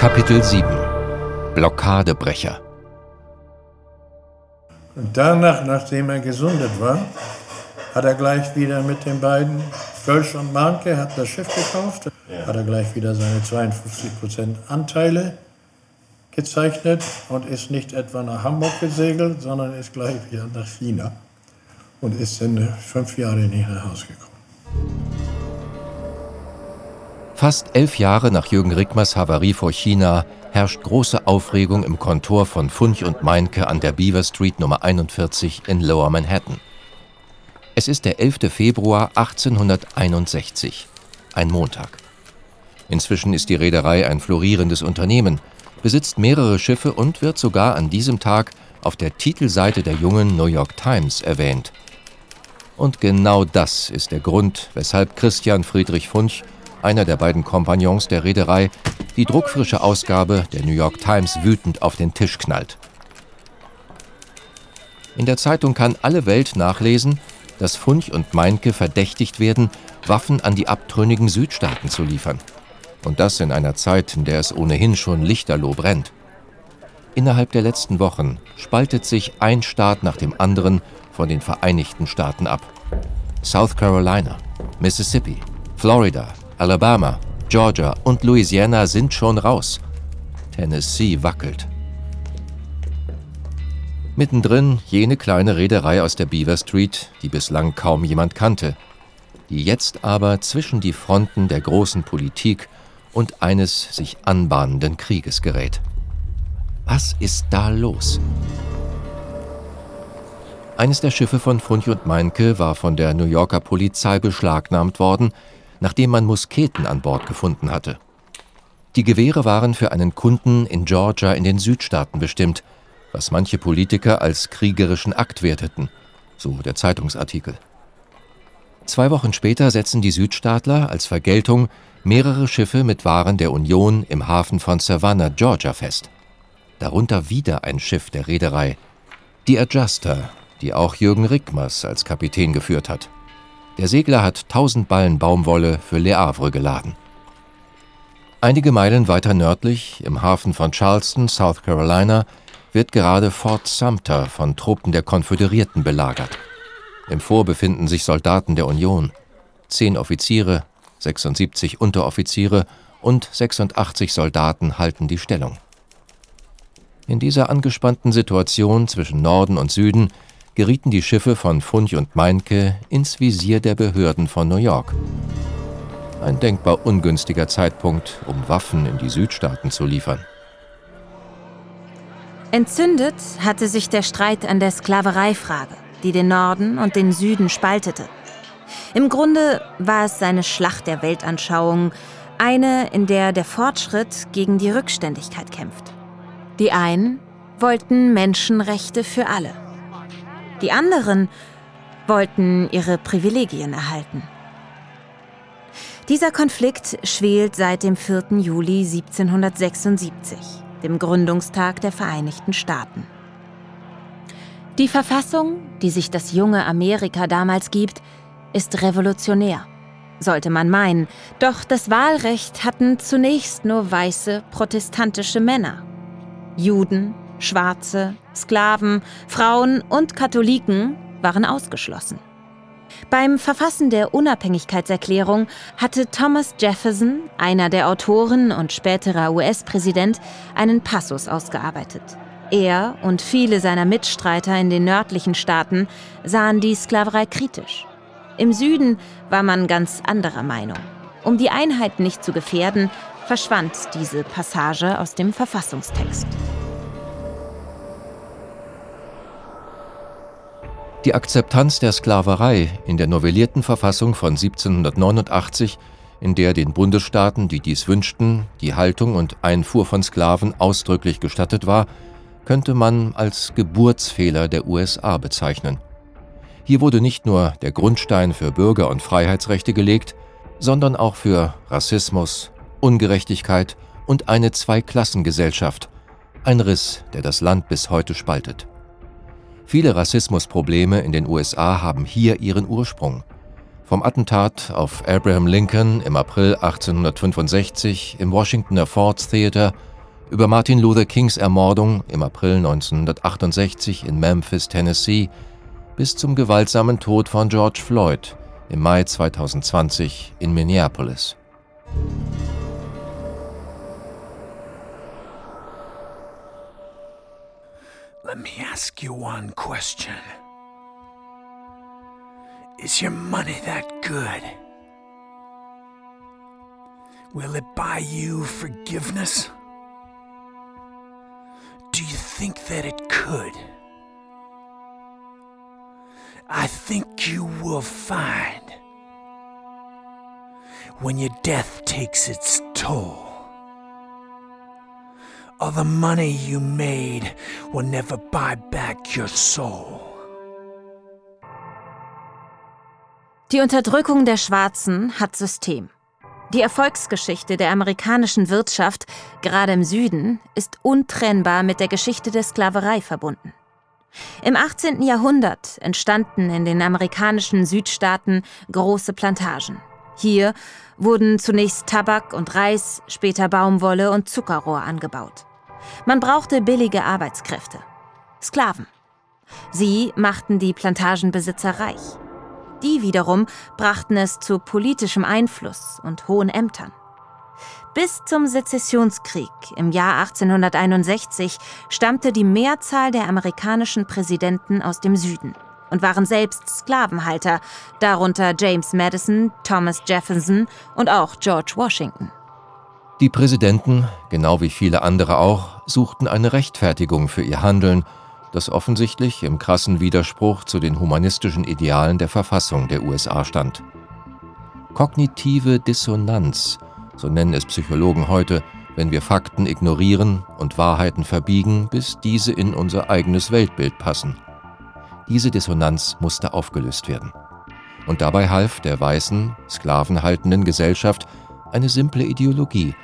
Kapitel 7 Blockadebrecher Und danach, nachdem er gesundet war, hat er gleich wieder mit den beiden, Völsch und Mahnke, hat das Schiff gekauft, ja. hat er gleich wieder seine 52% Anteile gezeichnet und ist nicht etwa nach Hamburg gesegelt, sondern ist gleich wieder nach China und ist dann fünf Jahre nicht nach Hause gekommen. Fast elf Jahre nach Jürgen Rickmers Havarie vor China herrscht große Aufregung im Kontor von Funch und Meinke an der Beaver Street Nummer 41 in Lower Manhattan. Es ist der 11. Februar 1861, ein Montag. Inzwischen ist die Reederei ein florierendes Unternehmen, besitzt mehrere Schiffe und wird sogar an diesem Tag auf der Titelseite der jungen New York Times erwähnt. Und genau das ist der Grund, weshalb Christian Friedrich Funch einer der beiden Kompagnons der Reederei, die druckfrische Ausgabe der New York Times wütend auf den Tisch knallt. In der Zeitung kann alle Welt nachlesen, dass Funch und Meinke verdächtigt werden, Waffen an die abtrünnigen Südstaaten zu liefern. Und das in einer Zeit, in der es ohnehin schon lichterloh brennt. Innerhalb der letzten Wochen spaltet sich ein Staat nach dem anderen von den Vereinigten Staaten ab. South Carolina, Mississippi, Florida, Alabama, Georgia und Louisiana sind schon raus. Tennessee wackelt. Mittendrin jene kleine Reederei aus der Beaver Street, die bislang kaum jemand kannte, die jetzt aber zwischen die Fronten der großen Politik und eines sich anbahnenden Krieges gerät. Was ist da los? Eines der Schiffe von Funch und Meinke war von der New Yorker Polizei beschlagnahmt worden, nachdem man Musketen an Bord gefunden hatte. Die Gewehre waren für einen Kunden in Georgia in den Südstaaten bestimmt, was manche Politiker als kriegerischen Akt werteten, so der Zeitungsartikel. Zwei Wochen später setzen die Südstaatler als Vergeltung mehrere Schiffe mit Waren der Union im Hafen von Savannah, Georgia fest. Darunter wieder ein Schiff der Reederei, die Adjuster, die auch Jürgen Rickmers als Kapitän geführt hat. Der Segler hat 1000 Ballen Baumwolle für Le Havre geladen. Einige Meilen weiter nördlich, im Hafen von Charleston, South Carolina, wird gerade Fort Sumter von Truppen der Konföderierten belagert. Im Vor befinden sich Soldaten der Union. Zehn Offiziere, 76 Unteroffiziere und 86 Soldaten halten die Stellung. In dieser angespannten Situation zwischen Norden und Süden gerieten die Schiffe von Funch und Meinke ins Visier der Behörden von New York. Ein denkbar ungünstiger Zeitpunkt, um Waffen in die Südstaaten zu liefern. Entzündet hatte sich der Streit an der Sklavereifrage, die den Norden und den Süden spaltete. Im Grunde war es seine Schlacht der Weltanschauung, eine, in der der Fortschritt gegen die Rückständigkeit kämpft. Die einen wollten Menschenrechte für alle. Die anderen wollten ihre Privilegien erhalten. Dieser Konflikt schwelt seit dem 4. Juli 1776, dem Gründungstag der Vereinigten Staaten. Die Verfassung, die sich das junge Amerika damals gibt, ist revolutionär, sollte man meinen, doch das Wahlrecht hatten zunächst nur weiße protestantische Männer. Juden, Schwarze, Sklaven, Frauen und Katholiken waren ausgeschlossen. Beim Verfassen der Unabhängigkeitserklärung hatte Thomas Jefferson, einer der Autoren und späterer US-Präsident, einen Passus ausgearbeitet. Er und viele seiner Mitstreiter in den nördlichen Staaten sahen die Sklaverei kritisch. Im Süden war man ganz anderer Meinung. Um die Einheit nicht zu gefährden, verschwand diese Passage aus dem Verfassungstext. Die Akzeptanz der Sklaverei in der novellierten Verfassung von 1789, in der den Bundesstaaten, die dies wünschten, die Haltung und Einfuhr von Sklaven ausdrücklich gestattet war, könnte man als Geburtsfehler der USA bezeichnen. Hier wurde nicht nur der Grundstein für Bürger- und Freiheitsrechte gelegt, sondern auch für Rassismus, Ungerechtigkeit und eine Zweiklassengesellschaft, ein Riss, der das Land bis heute spaltet. Viele Rassismusprobleme in den USA haben hier ihren Ursprung. Vom Attentat auf Abraham Lincoln im April 1865 im Washingtoner Ford Theater über Martin Luther Kings Ermordung im April 1968 in Memphis, Tennessee, bis zum gewaltsamen Tod von George Floyd im Mai 2020 in Minneapolis. Let me ask you one question. Is your money that good? Will it buy you forgiveness? Do you think that it could? I think you will find when your death takes its toll. All the money you made will never buy back your soul. Die Unterdrückung der Schwarzen hat System. Die Erfolgsgeschichte der amerikanischen Wirtschaft, gerade im Süden, ist untrennbar mit der Geschichte der Sklaverei verbunden. Im 18. Jahrhundert entstanden in den amerikanischen Südstaaten große Plantagen. Hier wurden zunächst Tabak und Reis, später Baumwolle und Zuckerrohr angebaut. Man brauchte billige Arbeitskräfte. Sklaven. Sie machten die Plantagenbesitzer reich. Die wiederum brachten es zu politischem Einfluss und hohen Ämtern. Bis zum Sezessionskrieg im Jahr 1861 stammte die Mehrzahl der amerikanischen Präsidenten aus dem Süden und waren selbst Sklavenhalter, darunter James Madison, Thomas Jefferson und auch George Washington. Die Präsidenten, genau wie viele andere auch, suchten eine Rechtfertigung für ihr Handeln das offensichtlich im krassen Widerspruch zu den humanistischen Idealen der Verfassung der USA stand. Kognitive Dissonanz, so nennen es Psychologen heute, wenn wir Fakten ignorieren und Wahrheiten verbiegen, bis diese in unser eigenes Weltbild passen. Diese Dissonanz musste aufgelöst werden. Und dabei half der weißen, sklavenhaltenden Gesellschaft eine simple Ideologie.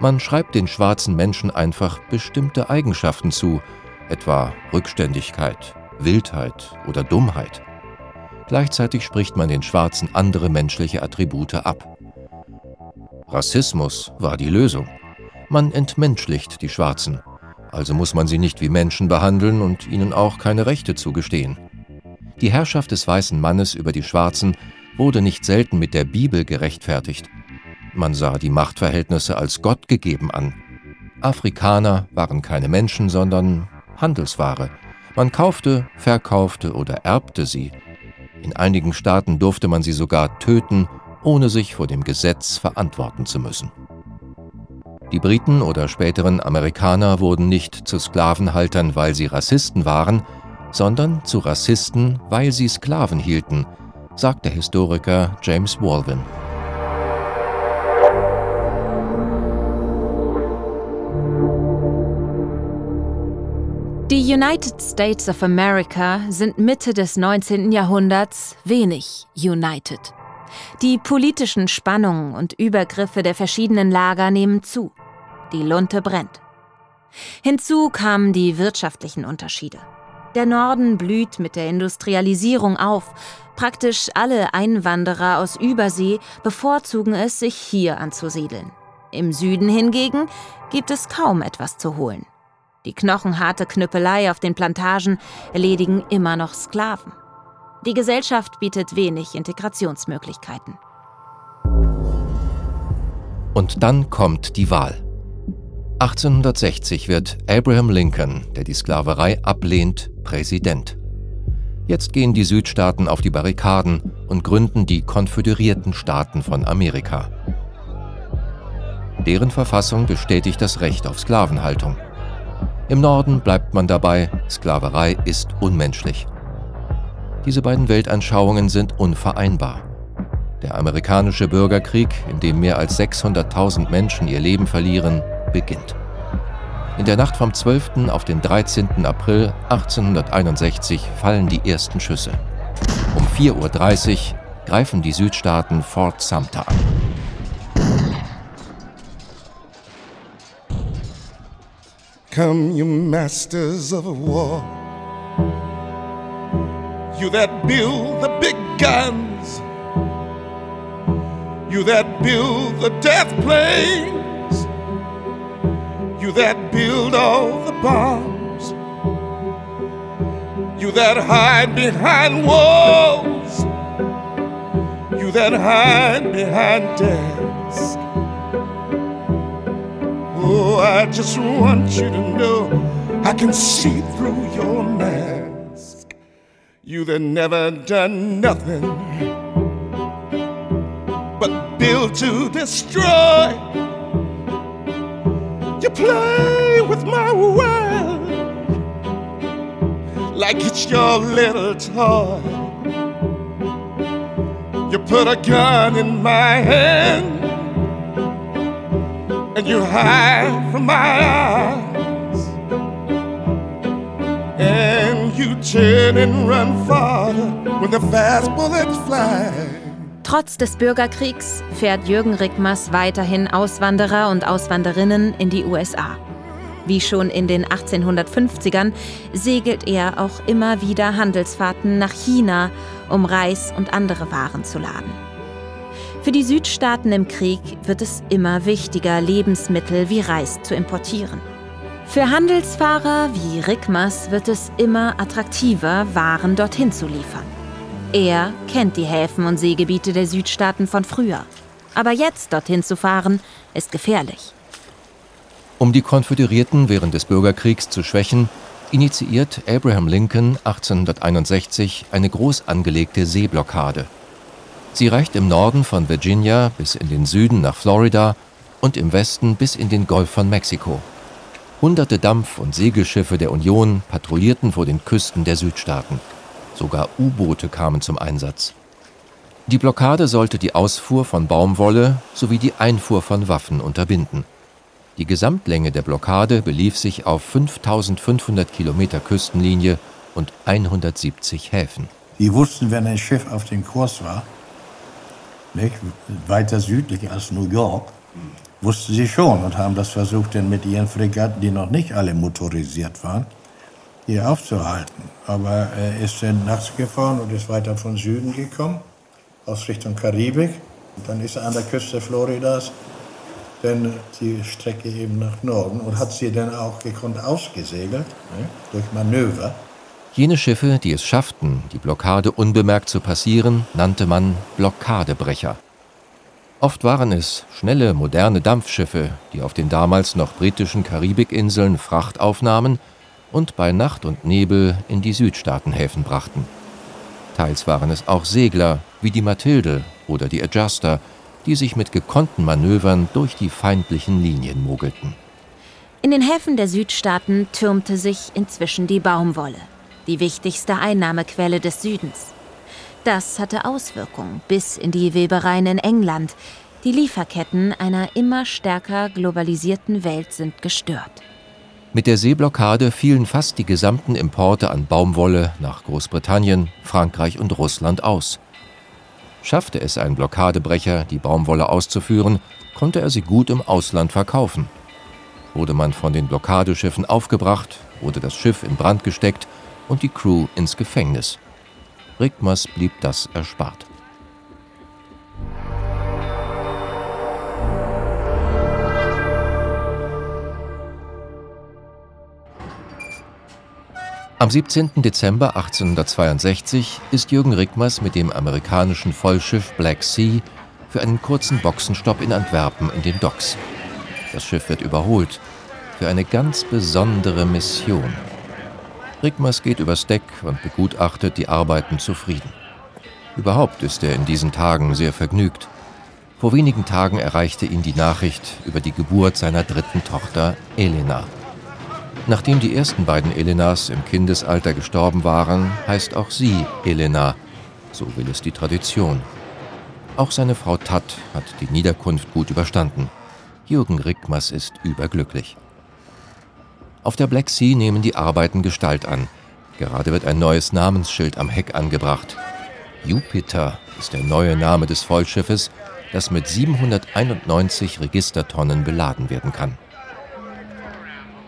Man schreibt den schwarzen Menschen einfach bestimmte Eigenschaften zu, etwa Rückständigkeit, Wildheit oder Dummheit. Gleichzeitig spricht man den Schwarzen andere menschliche Attribute ab. Rassismus war die Lösung. Man entmenschlicht die Schwarzen, also muss man sie nicht wie Menschen behandeln und ihnen auch keine Rechte zugestehen. Die Herrschaft des weißen Mannes über die Schwarzen wurde nicht selten mit der Bibel gerechtfertigt. Man sah die Machtverhältnisse als Gott gegeben an. Afrikaner waren keine Menschen, sondern Handelsware. Man kaufte, verkaufte oder erbte sie. In einigen Staaten durfte man sie sogar töten, ohne sich vor dem Gesetz verantworten zu müssen. Die Briten oder späteren Amerikaner wurden nicht zu Sklavenhaltern, weil sie Rassisten waren, sondern zu Rassisten, weil sie Sklaven hielten, sagt der Historiker James Walvin. United States of America sind Mitte des 19. Jahrhunderts wenig united. Die politischen Spannungen und Übergriffe der verschiedenen Lager nehmen zu. Die Lunte brennt. Hinzu kamen die wirtschaftlichen Unterschiede. Der Norden blüht mit der Industrialisierung auf. Praktisch alle Einwanderer aus Übersee bevorzugen es, sich hier anzusiedeln. Im Süden hingegen gibt es kaum etwas zu holen. Die knochenharte Knüppelei auf den Plantagen erledigen immer noch Sklaven. Die Gesellschaft bietet wenig Integrationsmöglichkeiten. Und dann kommt die Wahl. 1860 wird Abraham Lincoln, der die Sklaverei ablehnt, Präsident. Jetzt gehen die Südstaaten auf die Barrikaden und gründen die Konföderierten Staaten von Amerika. Deren Verfassung bestätigt das Recht auf Sklavenhaltung. Im Norden bleibt man dabei, Sklaverei ist unmenschlich. Diese beiden Weltanschauungen sind unvereinbar. Der amerikanische Bürgerkrieg, in dem mehr als 600.000 Menschen ihr Leben verlieren, beginnt. In der Nacht vom 12. auf den 13. April 1861 fallen die ersten Schüsse. Um 4.30 Uhr greifen die Südstaaten Fort Sumter an. Come, you masters of war. You that build the big guns. You that build the death planes. You that build all the bombs. You that hide behind walls. You that hide behind desks. Oh, I just want you to know I can see through your mask. You that never done nothing but build to destroy. You play with my world like it's your little toy. You put a gun in my hand and you hide from my eyes. And you turn and run farther when the fast bullets fly. Trotz des Bürgerkriegs fährt Jürgen Rickmers weiterhin Auswanderer und Auswanderinnen in die USA. Wie schon in den 1850ern segelt er auch immer wieder Handelsfahrten nach China, um Reis und andere Waren zu laden. Für die Südstaaten im Krieg wird es immer wichtiger, Lebensmittel wie Reis zu importieren. Für Handelsfahrer wie Rickmers wird es immer attraktiver, Waren dorthin zu liefern. Er kennt die Häfen und Seegebiete der Südstaaten von früher. Aber jetzt dorthin zu fahren, ist gefährlich. Um die Konföderierten während des Bürgerkriegs zu schwächen, initiiert Abraham Lincoln 1861 eine groß angelegte Seeblockade. Sie reicht im Norden von Virginia bis in den Süden nach Florida und im Westen bis in den Golf von Mexiko. Hunderte Dampf- und Segelschiffe der Union patrouillierten vor den Küsten der Südstaaten. Sogar U-Boote kamen zum Einsatz. Die Blockade sollte die Ausfuhr von Baumwolle sowie die Einfuhr von Waffen unterbinden. Die Gesamtlänge der Blockade belief sich auf 5500 Kilometer Küstenlinie und 170 Häfen. Die wussten, wenn ein Schiff auf dem Kurs war, nicht, weiter südlich als New York, wussten sie schon und haben das versucht, dann mit ihren Fregatten, die noch nicht alle motorisiert waren, hier aufzuhalten. Aber er ist dann nachts gefahren und ist weiter von Süden gekommen, aus Richtung Karibik. Und dann ist er an der Küste Floridas dann die Strecke eben nach Norden und hat sie dann auch gekonnt ausgesegelt ne, durch Manöver. Jene Schiffe, die es schafften, die Blockade unbemerkt zu passieren, nannte man Blockadebrecher. Oft waren es schnelle, moderne Dampfschiffe, die auf den damals noch britischen Karibikinseln Fracht aufnahmen und bei Nacht und Nebel in die Südstaatenhäfen brachten. Teils waren es auch Segler wie die Mathilde oder die Adjuster, die sich mit gekonnten Manövern durch die feindlichen Linien mogelten. In den Häfen der Südstaaten türmte sich inzwischen die Baumwolle, die wichtigste Einnahmequelle des Südens. Das hatte Auswirkungen bis in die Webereien in England. Die Lieferketten einer immer stärker globalisierten Welt sind gestört. Mit der Seeblockade fielen fast die gesamten Importe an Baumwolle nach Großbritannien, Frankreich und Russland aus. Schaffte es ein Blockadebrecher, die Baumwolle auszuführen, konnte er sie gut im Ausland verkaufen. Wurde man von den Blockadeschiffen aufgebracht, wurde das Schiff in Brand gesteckt und die Crew ins Gefängnis. Rickmers blieb das erspart. Am 17. Dezember 1862 ist Jürgen Rickmers mit dem amerikanischen Vollschiff Black Sea für einen kurzen Boxenstopp in Antwerpen in den Docks. Das Schiff wird überholt für eine ganz besondere Mission. Rickmers geht übers Deck und begutachtet die Arbeiten zufrieden. Überhaupt ist er in diesen Tagen sehr vergnügt. Vor wenigen Tagen erreichte ihn die Nachricht über die Geburt seiner dritten Tochter Elena. Nachdem die ersten beiden Elenas im Kindesalter gestorben waren, heißt auch sie Elena, so will es die Tradition. Auch seine Frau Tat hat die Niederkunft gut überstanden. Jürgen Rickmers ist überglücklich. Auf der Black Sea nehmen die Arbeiten Gestalt an. Gerade wird ein neues Namensschild am Heck angebracht. Jupiter ist der neue Name des Vollschiffes, das mit 791 Registertonnen beladen werden kann.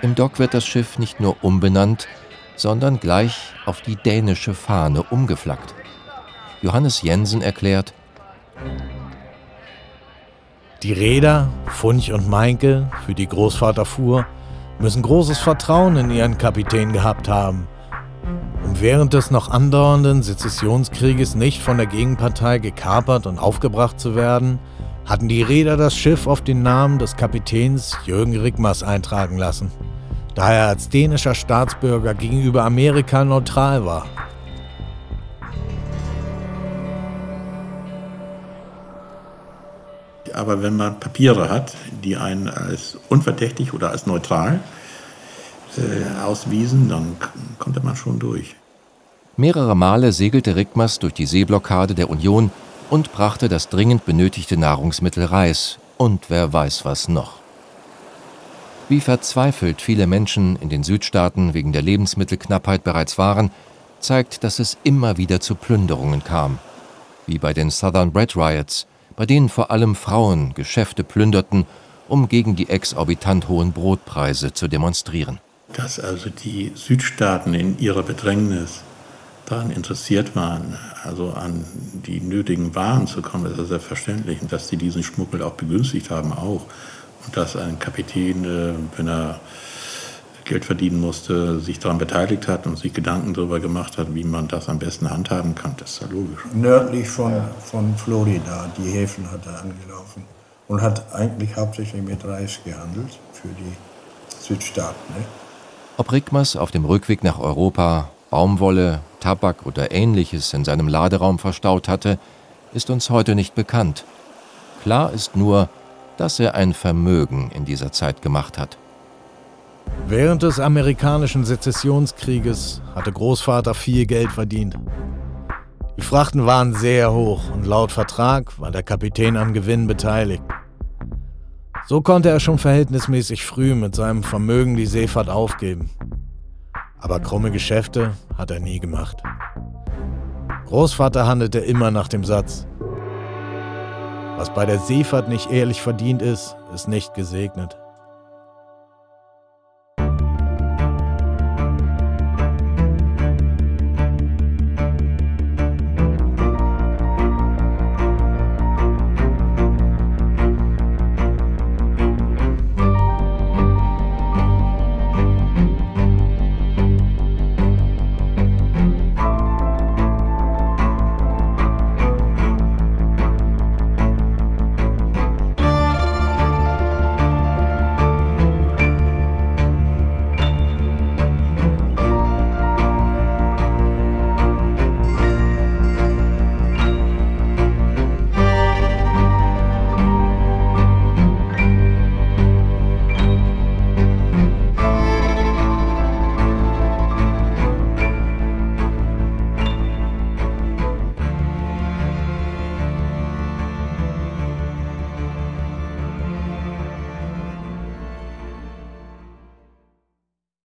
Im Dock wird das Schiff nicht nur umbenannt, sondern gleich auf die dänische Fahne umgeflaggt. Johannes Jensen erklärt, Die Räder, Funch und Meinke, für die Großvater fuhr, müssen großes Vertrauen in ihren Kapitän gehabt haben, um während des noch andauernden Sezessionskrieges nicht von der Gegenpartei gekapert und aufgebracht zu werden, hatten die Räder das Schiff auf den Namen des Kapitäns Jürgen Rigmers eintragen lassen, da er als dänischer Staatsbürger gegenüber Amerika neutral war. Aber wenn man Papiere hat, die einen als unverdächtig oder als neutral äh, auswiesen, dann konnte man schon durch. Mehrere Male segelte Rigmas durch die Seeblockade der Union und brachte das dringend benötigte Nahrungsmittel Reis und wer weiß was noch. Wie verzweifelt viele Menschen in den Südstaaten wegen der Lebensmittelknappheit bereits waren, zeigt, dass es immer wieder zu Plünderungen kam. Wie bei den Southern Bread Riots, bei denen vor allem Frauen Geschäfte plünderten, um gegen die exorbitant hohen Brotpreise zu demonstrieren. Dass also die Südstaaten in ihrer Bedrängnis daran interessiert waren, also an die nötigen Waren zu kommen, ist ja selbstverständlich. Und dass sie diesen Schmuggel auch begünstigt haben, auch. Und dass ein Kapitän, äh, wenn er Geld verdienen musste, sich daran beteiligt hat und sich Gedanken darüber gemacht hat, wie man das am besten handhaben kann, das ist ja logisch. Nördlich von, von Florida, die Häfen hat er angelaufen und hat eigentlich hauptsächlich mit Reis gehandelt für die Südstaaten. Ne? Ob Rigmas auf dem Rückweg nach Europa Baumwolle, Tabak oder ähnliches in seinem Laderaum verstaut hatte, ist uns heute nicht bekannt. Klar ist nur, dass er ein Vermögen in dieser Zeit gemacht hat. Während des amerikanischen Sezessionskrieges hatte Großvater viel Geld verdient. Die Frachten waren sehr hoch und laut Vertrag war der Kapitän am Gewinn beteiligt. So konnte er schon verhältnismäßig früh mit seinem Vermögen die Seefahrt aufgeben. Aber krumme Geschäfte hat er nie gemacht. Großvater handelte immer nach dem Satz, was bei der Seefahrt nicht ehrlich verdient ist, ist nicht gesegnet.